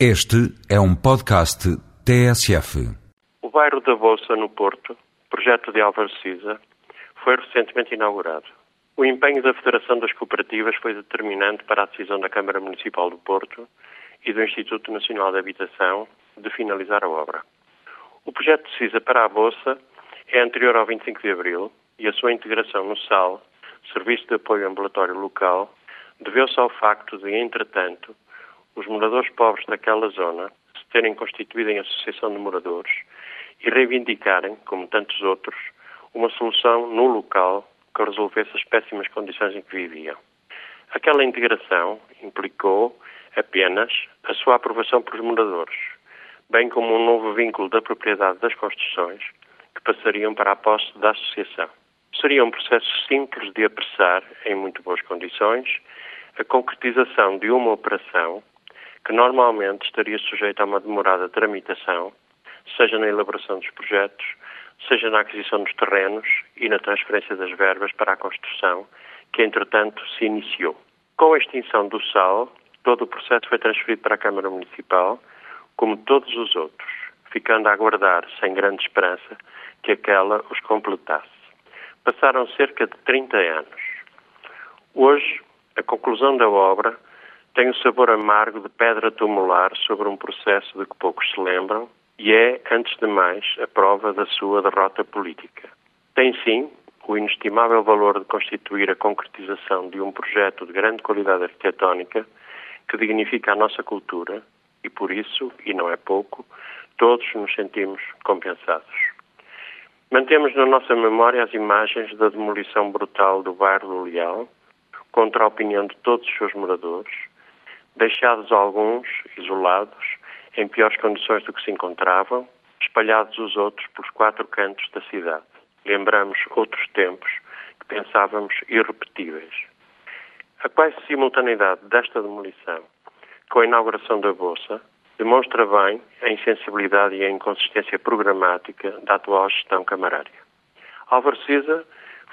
Este é um podcast TSF. O bairro da Bolsa, no Porto, projeto de Álvaro Siza, foi recentemente inaugurado. O empenho da Federação das Cooperativas foi determinante para a decisão da Câmara Municipal do Porto e do Instituto Nacional de Habitação de finalizar a obra. O projeto de CISA para a Bolsa é anterior ao 25 de Abril e a sua integração no SAL, Serviço de Apoio Ambulatório Local, deveu-se ao facto de, entretanto, os moradores pobres daquela zona se terem constituído em associação de moradores e reivindicarem, como tantos outros, uma solução no local que resolvesse as péssimas condições em que viviam. Aquela integração implicou apenas a sua aprovação pelos moradores, bem como um novo vínculo da propriedade das construções que passariam para a posse da associação. Seria um processo simples de apressar, em muito boas condições, a concretização de uma operação que normalmente estaria sujeita a uma demorada tramitação, seja na elaboração dos projetos, seja na aquisição dos terrenos e na transferência das verbas para a construção, que entretanto se iniciou. Com a extinção do SAL, todo o processo foi transferido para a Câmara Municipal, como todos os outros, ficando a aguardar, sem grande esperança, que aquela os completasse. Passaram cerca de 30 anos. Hoje, a conclusão da obra tem o sabor amargo de pedra tumular sobre um processo de que poucos se lembram e é, antes de mais, a prova da sua derrota política. Tem, sim, o inestimável valor de constituir a concretização de um projeto de grande qualidade arquitetónica que dignifica a nossa cultura e, por isso, e não é pouco, todos nos sentimos compensados. Mantemos na nossa memória as imagens da demolição brutal do bairro do Leal, contra a opinião de todos os seus moradores, deixados alguns isolados, em piores condições do que se encontravam, espalhados os outros pelos quatro cantos da cidade. Lembramos outros tempos que pensávamos irrepetíveis. A quase simultaneidade desta demolição com a inauguração da Bolsa demonstra bem a insensibilidade e a inconsistência programática da atual gestão camarária. Álvaro Cisa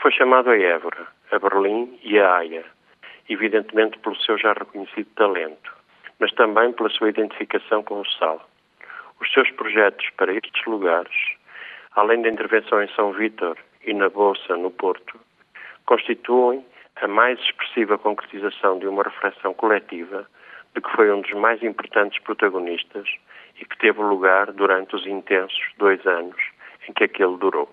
foi chamado a Évora, a Berlim e a Haia, evidentemente pelo seu já reconhecido talento, mas também pela sua identificação com o sal. Os seus projetos para estes lugares, além da intervenção em São Vítor e na Bolsa, no Porto, constituem a mais expressiva concretização de uma reflexão coletiva de que foi um dos mais importantes protagonistas e que teve lugar durante os intensos dois anos em que aquele durou.